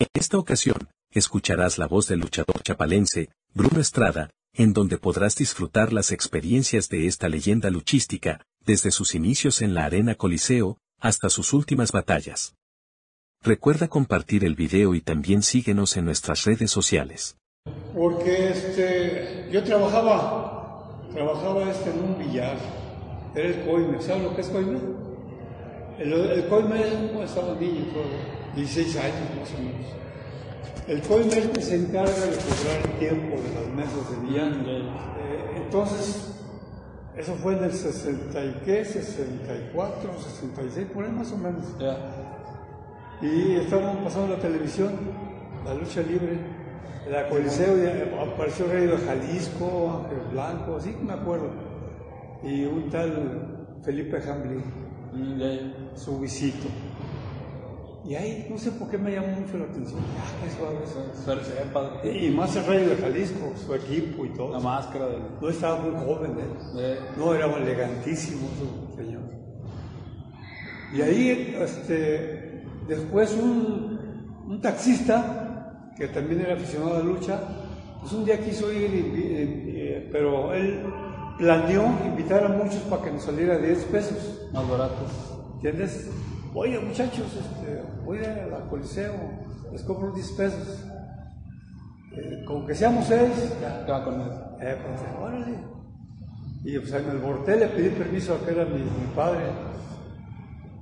En esta ocasión, escucharás la voz del luchador chapalense, Bruno Estrada, en donde podrás disfrutar las experiencias de esta leyenda luchística, desde sus inicios en la Arena Coliseo, hasta sus últimas batallas. Recuerda compartir el video y también síguenos en nuestras redes sociales. Porque este, yo trabajaba, trabajaba este en un billar, era el coime, ¿sabes lo que es coime? El, coime es estaba niño, 16 años más o menos. El coime es el que se encarga de cobrar el tiempo de las mesas de billar. Eh, entonces, eso fue en el 60 y qué, 64, 66, por ahí más o menos. Y estábamos pasando la televisión, la lucha libre, la Coliseo, apareció rey de Jalisco, Ángel Blanco, así que me acuerdo. Y un tal Felipe Hamblin, su visito. Y ahí, no sé por qué me llamó mucho la atención. Ah, qué suave. Y más el rey de Jalisco, su equipo y todo. La máscara. De... No estaba muy joven él. No, era elegantísimo su señor. Y ahí, este, después un, un taxista, que también era aficionado a la lucha, pues un día quiso ir, pero él planeó invitar a muchos para que nos saliera 10 pesos. Más baratos. ¿Entiendes? Oye, muchachos, este, voy a la Coliseo, les compro 10 pesos. Eh, con que seamos seis, ya. con eso. Eh, pues, órale. Y pues me alborté, le pedí permiso a que era mi, mi padre.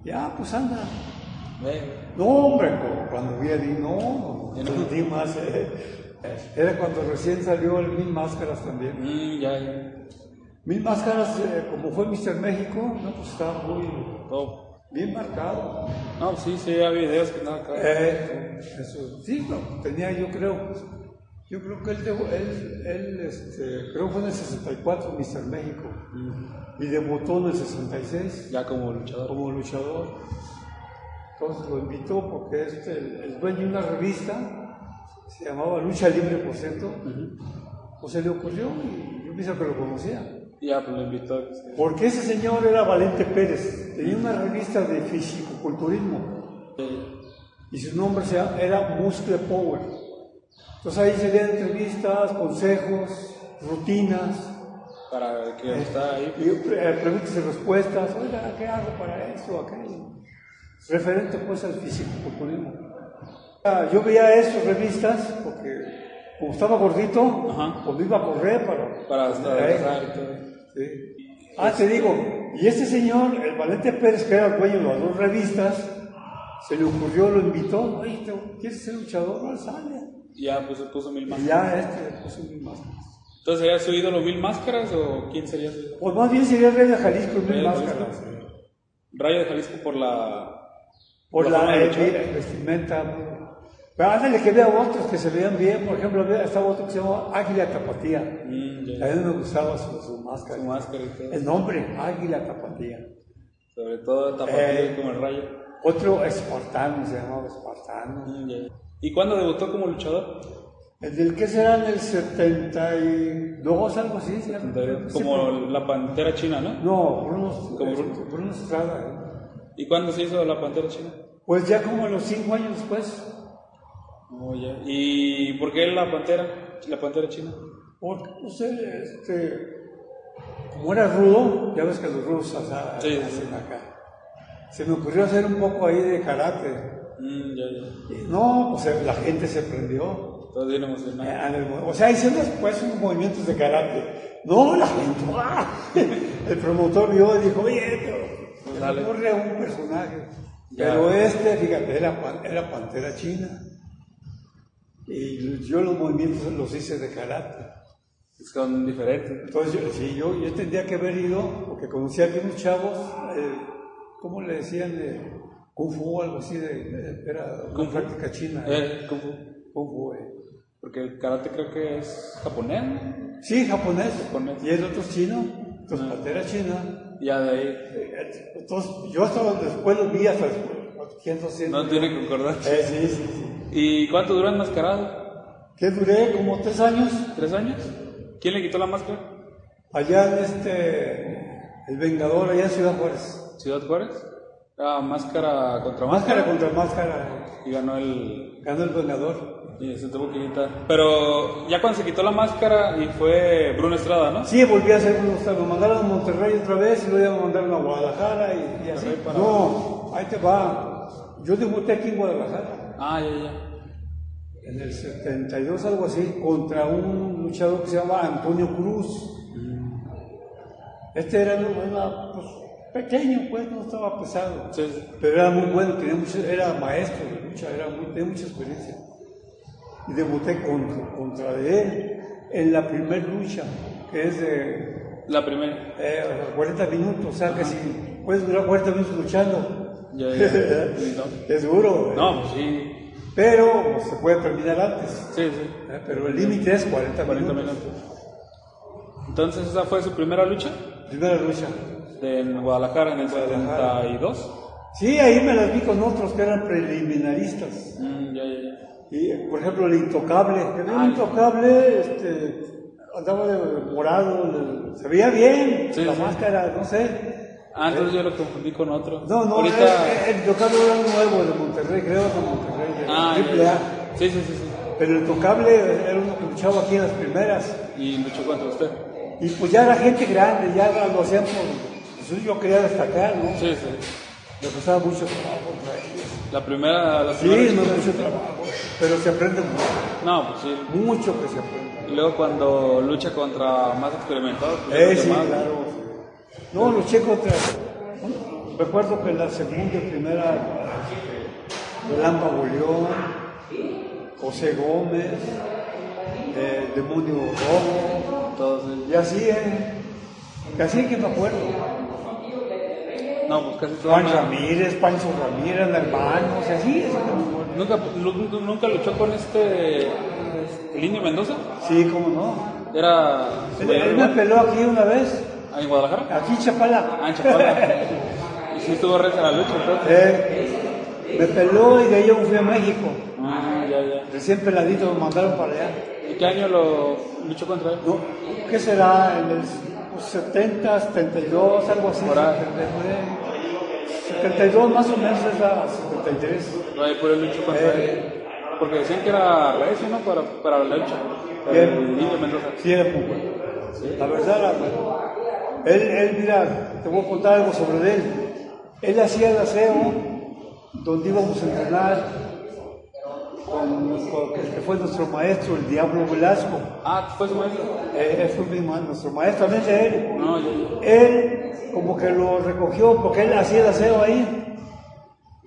Ya, pues anda. No, hombre, cuando vi a Di, no, no, no di más. Eh. Era cuando recién salió el Mil Máscaras también. Mm, ya, ya. Mil Máscaras, eh, como fue Mr. México, no, pues estaba muy bien marcado. No, sí, sí, había videos que nada claro. Eh, eso, sí, no, tenía yo creo, yo creo que él, él, él este, creo que fue en el 64 Mr. México y debutó en el 66. Ya como luchador. Como luchador. Entonces lo invitó porque este, el, el dueño de una revista, se llamaba Lucha Libre, por cierto, pues se le ocurrió y yo pienso que lo conocía. Pues invitó. Porque ese señor era Valente Pérez, tenía una revista de fisicoculturismo y su nombre era Muscle Power. Entonces ahí se dieron entrevistas, consejos, rutinas. Para que eh, está ahí. Y, eh, preguntas y respuestas, oiga, ¿qué hago para eso, aquello? Referente pues al fisicoculturismo. Yo veía esas revistas porque como estaba gordito, Ajá. pues me iba a correr para... Para estar y todo. Sí. Ah, te digo, y este señor, el Valente Pérez, que era el dueño de las dos revistas, se le ocurrió, lo invitó, oye, ¿te- ¿quieres ser luchador? No, sale. Ya, pues se puso mil Y máscaras. ya este puso mil máscaras. Entonces, ¿sería su ídolo mil máscaras o quién sería su ídolo? Pues más bien sería el rey de Jalisco, mil máscaras. Rayo de Jalisco por la. Por la eh, eh, vestimenta. Pero ándale que vea otros que se vean bien. Por ejemplo, había- estaba otro que se llamaba Águila Tapatía. Mm. A mí me gustaba su, su máscara. Su máscara y todo. El nombre, Águila Tapatía. Sobre todo tapatía Eh. como el rayo. Otro espartano, se llamaba espartano. Mm. ¿Y cuándo debutó como luchador? El del que será en el 72, algo así. ¿sí? Como Sí, la pantera china, ¿no? No, Bruno, Como Bruno. Bruno Estrada. ¿eh? ¿Y cuándo se hizo la pantera china? Pues ya como a los cinco años después. Oh, ya. ¿Y por qué la pantera? La pantera china. Porque, no sé, este, como era rudo, ya ves que los rudos o sea, Sí, sí, hacen sí. acá. Se me ocurrió hacer un poco ahí de karate. Mm, ya, ya. Y no, pues eh, la gente se prendió. Todo bien emocionado. en el mo- O sea, hicieron después unos movimientos de karate. No, la gente. ¡ah! El promotor vio y dijo, oye, pero Dale. ocurre un personaje. Ya. Pero este, fíjate, era, pan- era pantera china. Y yo los movimientos los hice de karate. Son diferentes. Entonces, yo, sí, yo, yo tendría que haber ido, porque conocía aquí unos chavos, eh, ¿cómo le decían? Eh, Kung Fu o algo así, de, era una Kung práctica china. ¿eh? Eh, Kung Fu. Kung Fu, eh. Porque el karate creo que es japonés. Sí, japonés. Japonés. Y el otro es chino. Entonces, Ah. pantera china. Ya de ahí. Eh, Entonces, yo hasta después los vi hasta después. ¿Quién no sé? No tiene concordancia. Eh, sí, sí, sí. ¿Y cuánto duró enmascarado? ¿Qué duré? Como tres años. ¿Tres años? ¿Quién le quitó la máscara? Allá en este, El Vengador, allá en Ciudad Juárez. ¿Ciudad Juárez? Era máscara contra Máscara máscara. contra máscara. Y ganó el. Ganó el vengador. Y se tuvo que quitar. Pero ya cuando se quitó la máscara y fue Bruno Estrada, ¿no? Sí, volví a hacer unos Me mandaron a Monterrey otra vez y luego me mandaron a Guadalajara y, y así. Para- No, ahí te va. Yo debuté aquí en Guadalajara. Ah, ya, ya. En el 72, algo así, contra un luchador que se llama Antonio Cruz. Este era una, pues, pequeño, pues, no estaba pesado. Sí. Pero era muy bueno, tenía mucho, era maestro de lucha, era muy, tenía mucha experiencia. Y debuté contra, contra de él en la primera lucha, que es de La primera. eh, 40 minutos, o sea que si puedes durar 40 minutos luchando, Ya, ya. Sí, no. es duro. No, pues sí. Pero pues, se puede terminar antes. Sí, sí. ¿eh? Pero el límite es 40, 40 minutos. minutos. Entonces, esa fue su primera lucha Primera lucha. de- en Guadalajara en el Guadalajara. 72. Sí, ahí me las vi con otros que eran preliminaristas. Mm, ya, ya, ya. Y, por ejemplo, el intocable. El Ah, intocable este, andaba de morado, se veía bien, Sí, la sí. máscara, no sé. Ah, entonces yo lo confundí con otro. No, no, Ahorita. el, el intocable era nuevo de Monterrey, creo de Monterrey, Ah, Triple. A. Sí, sí, sí, sí. Pero el intocable era uno que luchaba aquí en las primeras. Y luchó contra usted. Y pues ya era gente grande, ya lo hacían por. Pues yo quería destacar, ¿no? Sí, sí. Le costaba mucho trabajo contra ellos. La primera. La Sí, primera no lucha- mucho trabajo. Pero se aprende mucho. No, pues sí. Mucho que se aprende. Y luego cuando lucha contra más experimentados, pues Eh, sí, más. claro. No, luché contra. Recuerdo que en la segunda y primera, Lamba Boleón, José Gómez, eh, Demonio Rojo, ellos. y así, ¿eh? Y así que me acuerdo. No, pues casi todos. Juan Ramírez, Pancho Ramírez, hermanos, y así, así que me acuerdo. ¿Nunca, nunca luchó con este. el Indio Mendoza? Sí, cómo no. Era. Él, él me peló aquí una vez, ¿Ah, ¿En Guadalajara? aquí en Chapala. Ah, en Chapala. y sí estuvo recha la lucha, entonces. Eh, me peló y de ahí yo fui a México. Ah, ya, ya. Recién peladito me mandaron para allá. ¿Y qué año lo luchó contra él? ¿no? ¿Qué será? En el pues, 70, 72, algo así. Por ahí. 72 más o menos es la 73. Ahí por el luchó contra Eh. él. Porque decían que era recio, ¿no? Para, para la lucha. Para el Indio Mendoza. Sí, era muy bueno. La verdad era bueno. Él, él, mira, te voy a contar algo sobre él. Él hacía el aseo donde íbamos a entrenar con, con el que fue nuestro maestro, el Diablo Velasco. Ah, fue su maestro. Eh, fue mi ma- nuestro maestro, él. No, ya, ya. Él como que lo recogió porque él hacía el aseo ahí,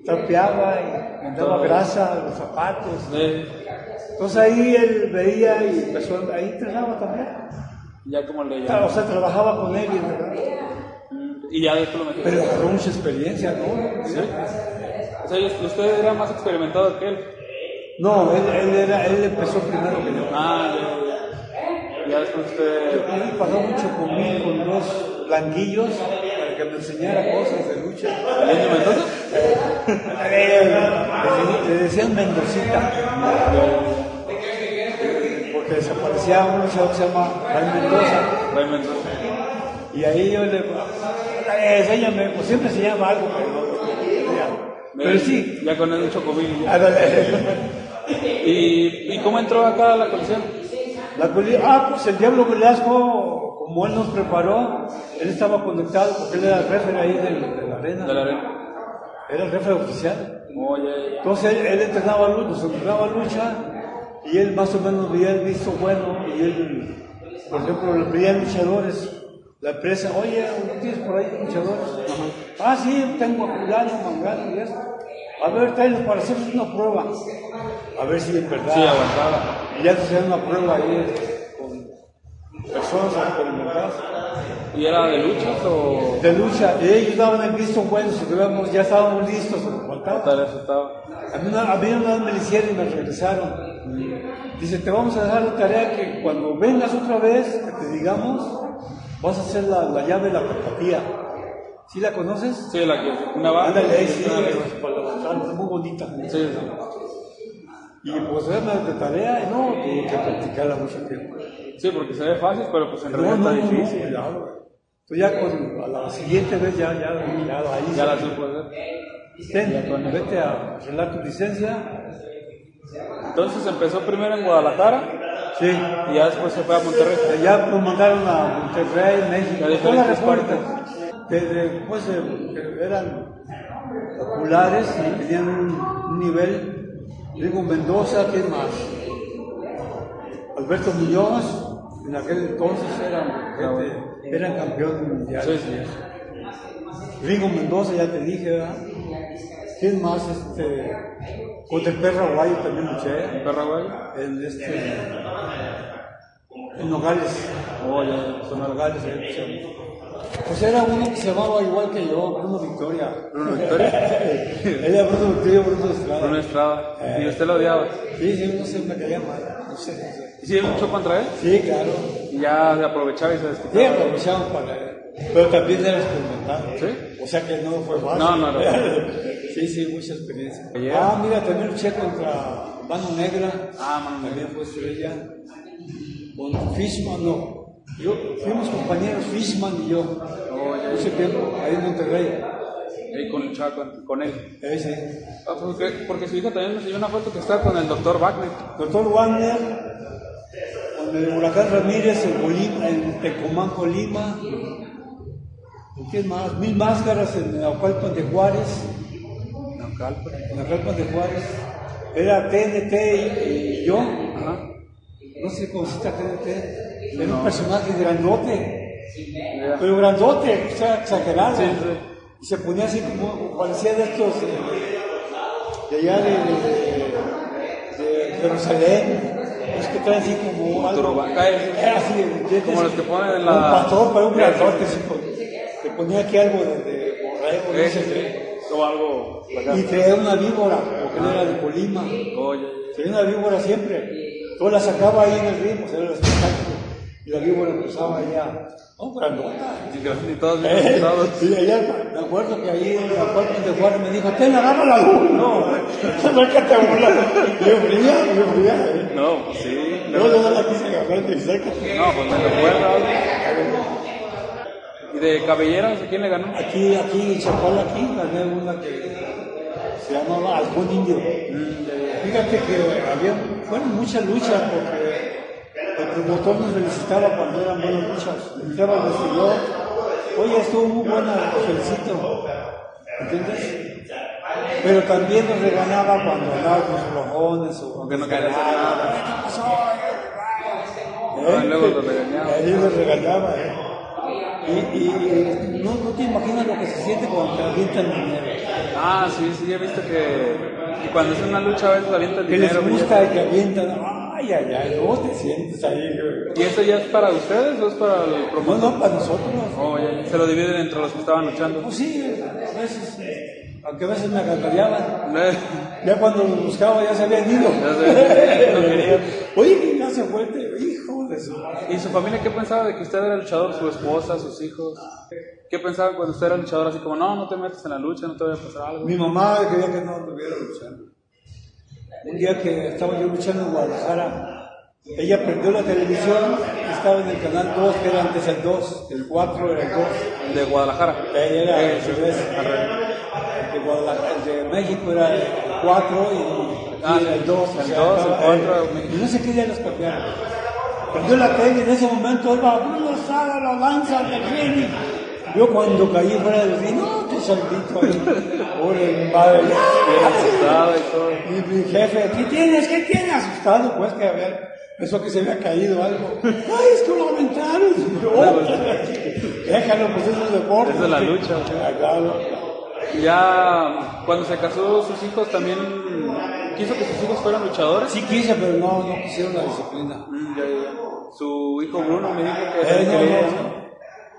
trapeaba y daba grasa a los zapatos. Entonces ahí él veía y empezó, ahí entrenaba también. ya como le O llaman. sea, trabajaba con él y, ¿verdad? Mm, Y ya después lo metió. pero agarró mucha experiencia, ¿no? ¿Sí? Usted era más experimentado que él. No, él, él, era, él empezó primero que yo. Ah, ya, después usted. Él pasó mucho conmigo con dos blanquillos para que me enseñara cosas de lucha. ¿El Indio Mendoza? Le, le decían Mendocita. Porque desaparecía un luchador que se llama Ray Mendoza. Ray Mendoza. Y ahí yo le eh, enséñame, pues siempre enseñaba algo, pero, ya. pero sí. Ya con el chocobil. Ándale. ¿Y, ¿Y cómo entró acá la colección? La coli- ah, pues el Diablo Velasco, como él nos preparó, él estaba conectado porque él era el jefe ahí de, de la arena. De la arena. Era el jefe oficial. Oh, ya, ya. Entonces él, él entrenaba lucha, nos entrenaba lucha y él más o menos veía el visto bueno y él, por ejemplo, le pedía luchadores. La empresa, oye, ¿no tienes por ahí luchadores? Ah, sí, tengo a fulano, mangano y eso. A ver, tráelos para hacer una prueba. A ver si es verdad. Sí, aguantaba. Y ya te hacían una prueba ahí con personas experimentadas ¿Y era de luchas o.? de lucha. Y ellos daban el visto bueno, si tuviéramos, ya estábamos listos, faltaba. Tal estaba. A mí, una, a mí una vez me lo hicieron y me regresaron. Dice, te vamos a dejar la tarea que cuando vengas otra vez, que te digamos, vas a hacer la, la llave de la tapatía. ¿Sí la conoces? Sí, la que. Una banda. Ándale, sí, es muy bonita. Sí, sí. Y pues era de tarea, no, tuve que practicarla mucho tiempo. Sí, porque se ve fácil, pero pues en realidad no, está no, difícil. no. Entonces ya con, a la siguiente vez ya, ya, ya, ahí Ya la supo hacer. ten, vete a arreglar tu licencia. Entonces empezó primero en Guadalajara Sí. y ya después se fue a Monterrey. Ya lo mandaron a Monterrey, A México, toda la diferentes República. Después eh, eran populares y tenían un, nivel. Digo, Mendoza, ¿quién más? Alberto Muñoz, en aquel entonces eran, gente- eran campeones mundiales. Sí, sí. Ringo Mendoza, ya te dije, ¿verdad? ¿Quién más? Este, con el perro Aguayo también luché. Paraguay. En este. En Nogales. Oh, ya, Son Nogales, luché. Pues era uno que se llamaba igual que yo, Bruno Victoria. Bruno Victoria. Él era Bruno Victoria, Bruno Estrada. Bruno Estrada. Y usted lo odiaba. Sí, sí, no sé, me caía mal. No sé, no sé. ¿Y sí luchó contra él? Sí, claro. Y ya se aprovechaba y se Sí, desquitaba. aprovechamos para. Pero también era experimental. ¿Sí? O sea que no fue fácil. No, no, no. sí, sí, mucha experiencia. Ah, mira, también luché contra Mano Negra. Ah, mano También fue estrella. Con Fishman, no. Yo, fuimos compañeros, Fishman y yo. Oh. Mucho tiempo, ahí en Monterrey. Y con luchaba con, con él. Ese. Ah, pues, porque, porque su hija también me enseñó una foto que está con el doctor Wagner. Doctor Wagner, con el huracán Ramírez en Colima, en Tecomán, Colima. ¿Con quién más? Mil máscaras en Naucalpan de Juárez. No, calpa. En Naucalpan de Juárez. Era TNT y, y yo. Ajá. No sé conociste a TNT. Era un personaje grandote. Pero grandote, o sea, exagerado. Sí. Y se ponía así como, parecía de estos, eh, de allá de, de, de Jerusalén, los que traen así como algo. Era así, ¿entiendes? Como los que ponen en la- Un pastor, pero un grandote, le ponía aquí algo de, de borrego, no sé O algo. Y traía una víbora, porque él era de Colima. Tenía una víbora siempre. Todo la sacaba ahí en el ritmo, era el espectáculo. Y la víbora empezaba allá. Oh, grandota. Y todos bien Eh, asustados. Sí, allá, me acuerdo que ahí en la puerta de Juárez me dijo, ten, agarra la luz. No, acércate a volar. Yo fría, yo fría. eh. No, pues sí. Yo no la quise agarrar, te acércate. No, pues me recuerdo. ¿Y de cabelleras a quién le ganó? Aquí, aquí, Chapala, aquí, gané una que se llamaba Halcón Indio. Fíjate que había, fueron muchas luchas porque el promotor nos felicitaba cuando eran buenas luchas. Entraba el vestidor, oye, estuvo muy buena, los felicito. ¿Entiendes? Pero también nos regañaba cuando andábamos flojones o Que no nos quería hacer ganaba. nada. ¿Qué pasó? Ah, luego los regañaba. Ahí los regañaba, ¿eh? Y, y, y no, no te imaginas lo que se siente cuando te avientan dinero. Ah, sí, sí, he visto que, que cuando es una lucha a veces avientan Que les dinero. gusta y que avientan. Ay, ay, ay, ¿cómo te sientes ahí? ¿Y eso ya es para ustedes o es para el promotor? no, para nosotros. Oh, ya, ya. Se lo dividen entre los que estaban luchando. Pues sí, a veces, eh, aunque a veces me agandallaban. Ya Ya cuando los buscaba ya se habían ido. no. Oye, que ya se fue, hijo de su... ¿Y su familia qué pensaba de que usted era luchador? ¿Su esposa, sus hijos? ¿Qué pensaban cuando usted era luchador? Así como, no, no te metas en la lucha, no te vaya a pasar algo. Mi mamá quería que no estuviera luchando. Un día que estaba yo luchando en Guadalajara, ella prendió la televisión, estaba en el canal 2, que era antes el 2, el 4 era el 2. De Guadalajara. Ella era. El de, Guadalajara, el de México era el 4 y Ah, el 2. el 2, el 4, Y no sé qué día los cambiaron. Prendió la tele y en ese momento iba Bruno Estrada, la lanza del ring. Yo cuando caí fuera del ring, saltito ahí. Bien asustado y todo. Y mi jefe, ¿qué tienes? ¿Qué tienes? Asustado, pues que había, pensó que se había caído algo. Ay, es que lo aventaron. "Oh, déjalo, pues eso es deporte. Esa es la lucha. Ah, ya cuando se casó sus hijos también quiso que sus hijos fueran luchadores. Sí quise, pero no, no quisieron la disciplina. Mm, ya, ya. Su hijo Bruno me dijo que Eh, no, no, no.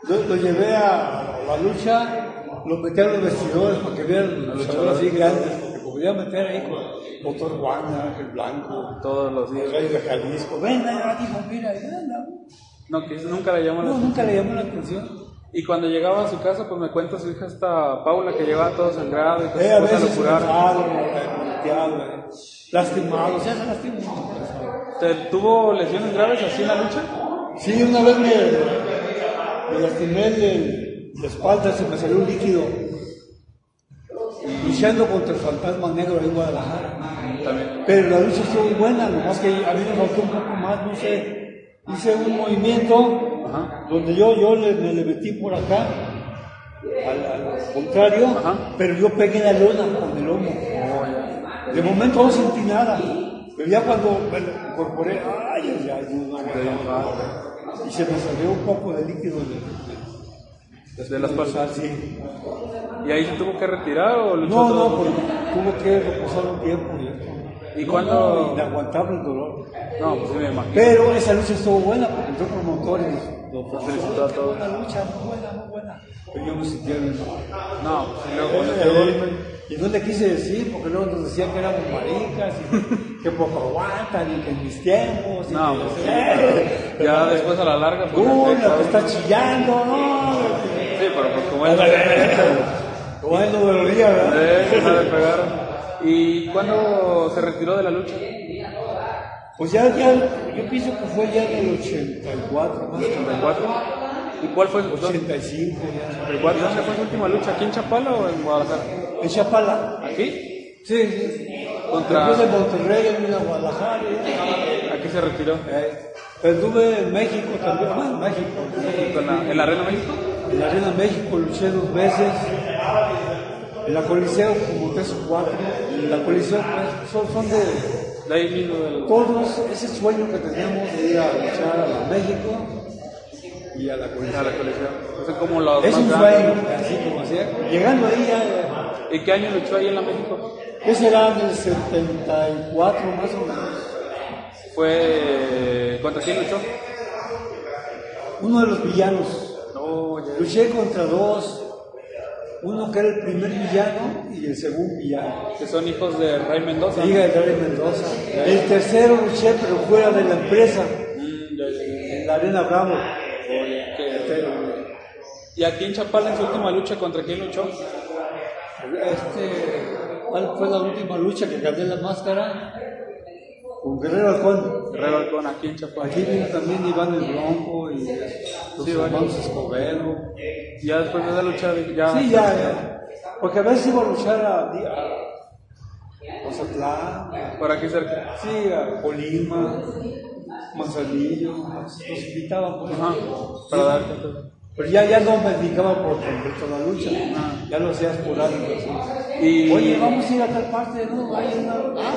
Yo lo llevé a la lucha, lo a los vestidores para que vieran los luchadores así grandes, porque podía meter ahí con Doctor Juan, Ángel Blanco, todos los el días. rey de Jalisco. Ven, ya dijo, mira, y anda. No, que nunca le llamó la No, nunca le llamó la atención. Y cuando llegaba a su casa, pues me cuenta su hija esta Paula que llegaba todo sangrado y que Eh, a lo veces golpeado, eh, lastimado, ya se lastimó. ¿Te- ¿Tuvo lesiones graves así en la lucha? Sí, una vez me, me lastimé el- la espalda, se me salió un líquido. Luchando contra el fantasma negro ahí en Guadalajara. Pero la lucha estuvo buena, nomás que a mí me faltó un poco más, no sé. Hice un movimiento Ajá. donde yo, yo le, me le metí por acá, al, al contrario, Ajá. pero yo pegué la lona con el lomo. De momento no sentí nada, pero ya cuando me lo incorporé, ay, ay, ay, no, no, no, y se me salió un poco de líquido de, De la espalda. sí. ¿Y ahí se tuvo que retirar o luchó No, todo? no, porque tuve que reposar un tiempo. ya. ¿Y No, cuándo? no, Inaguantable el dolor. No, pues sí me imagino. Pero esa lucha estuvo buena porque entró promotor y nos Nos felicitó a todos. Una lucha muy buena, muy buena. Pero yo me sentía bien. No, pues luego este golpe. Y no le quise decir porque luego nos decían que éramos maricas y que poco aguantan y que en mis tiempos. y No, que pues. Ya después a la larga, pues. Uy, la que está chillando, no. Sí, pero pues como él. Como él no dolía, ¿verdad? No le pegaron. ¿Y cuándo se retiró de la lucha? Pues ya, ya, yo pienso que fue ya en el 84, más o menos. 84. ¿Y cuál fue? 85 ya. 84. ¿Dónde fue su última lucha? ¿Aquí en Chapala o en Guadalajara? En Chapala. ¿Aquí? Sí, sí. Contra- Después en Monterrey, en Guadalajara. ya. Aquí se retiró. Eh, pero estuve en México también, ah, en México. ¿En la, en la Arena México? En la Arena México luché dos veces. En la Coliseo como tres o cuatro. En la Coliseo pues, son, son de De ahí mismo del. todos ese sueño que teníamos de ir a luchar a la México y a la Coliseo. A la colección. Son como los Es un sueño, así como así. Llegando ahí ya, ¿Y qué año luchó ahí en la México? ese era en el 74 más o menos. Fue. ¿Contra quién luchó? Uno de los villanos. Luché contra dos. Uno que era el primer villano y el segundo villano. Que son hijos de Ray Mendoza. Liga de Gary Mendoza. El tercero luché, pero fuera de la empresa, Mm, en la Arena Bravo. ¿Y aquí en Chapala en su última lucha contra quién luchó? Este, ¿Cuál fue la última lucha que gané la máscara? Con Guerrero Halcón. Guerrero Halcón, aquí en Chapala. Aquí vino también Iván el Bronco y los Sí, hermanos. Escobedo. Ya después de esa lucha ya. Sí, ya, ya. Porque a veces iba a luchar a, a Mazatlán, Por aquí cerca. sí, a Colima, Manzanillo, nos invitaban. pues. Ajá. Para dar. Pero ya, ya no me dedicaba por completo la lucha, Ah. ya lo hacía esporádico. Y. Oye, vamos a ir a tal parte, ¿no? Hay una... Ah,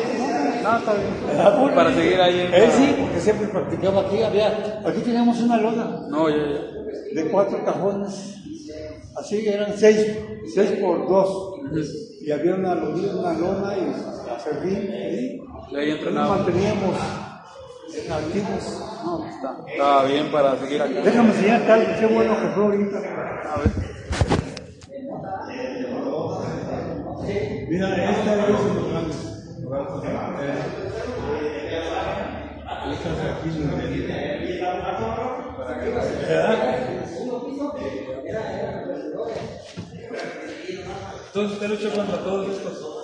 no. No, está bien. Ah. Para seguir ahí en. Él sí, porque siempre practicaba aquí. Había, aquí teníamos una lona No, ya, ya. de cuatro cajones. Así eran seis, seis por dos. Y había una, lona- una lona y acerrín ahí. Y ahí Nos entrenaba. manteníamos activos. No, está. Bien para seguir acá. Déjame enseñar tal, qué bueno que fue ahorita. A ver. Mira, esta es. Entonces usted luchó contra todos estos.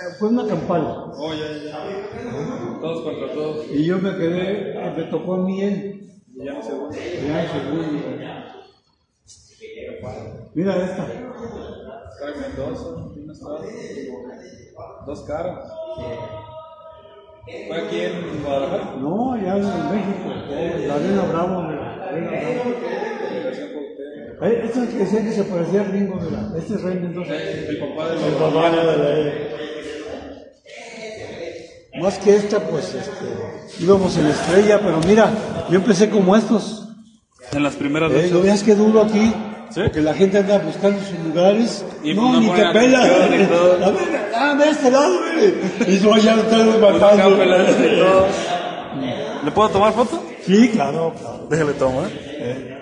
Eh, Fue una campana. Oh, ya, ya. Todos contra todos. Y yo me quedé, eh, me tocó a mí él. Y ya no se vuelve. Ya. Mira esta. Ray Mendoza, ¿quién estaba? Dos caras. ¿Fue aquí en Guadalajara? No, ya en México. La Arena Bravo. mira, la Arena Bravo. Delegación Cuauhtémoc. Eh, Esto es que decían que se parecía Ringo, mira. Este es Rey Mendoza. El papá de la Más que esta, pues este, íbamos en estrella, pero mira, yo empecé como estos. En las primeras Eh, ¿Lo veas que duro aquí? Sí. Porque la gente anda buscando sus lugares. Y no, ni te pela. A ver, ve este lado. Y yo ya lo Acá matando. ¿Le puedo tomar foto? Sí, claro, claro. Déjale tomar. Eh,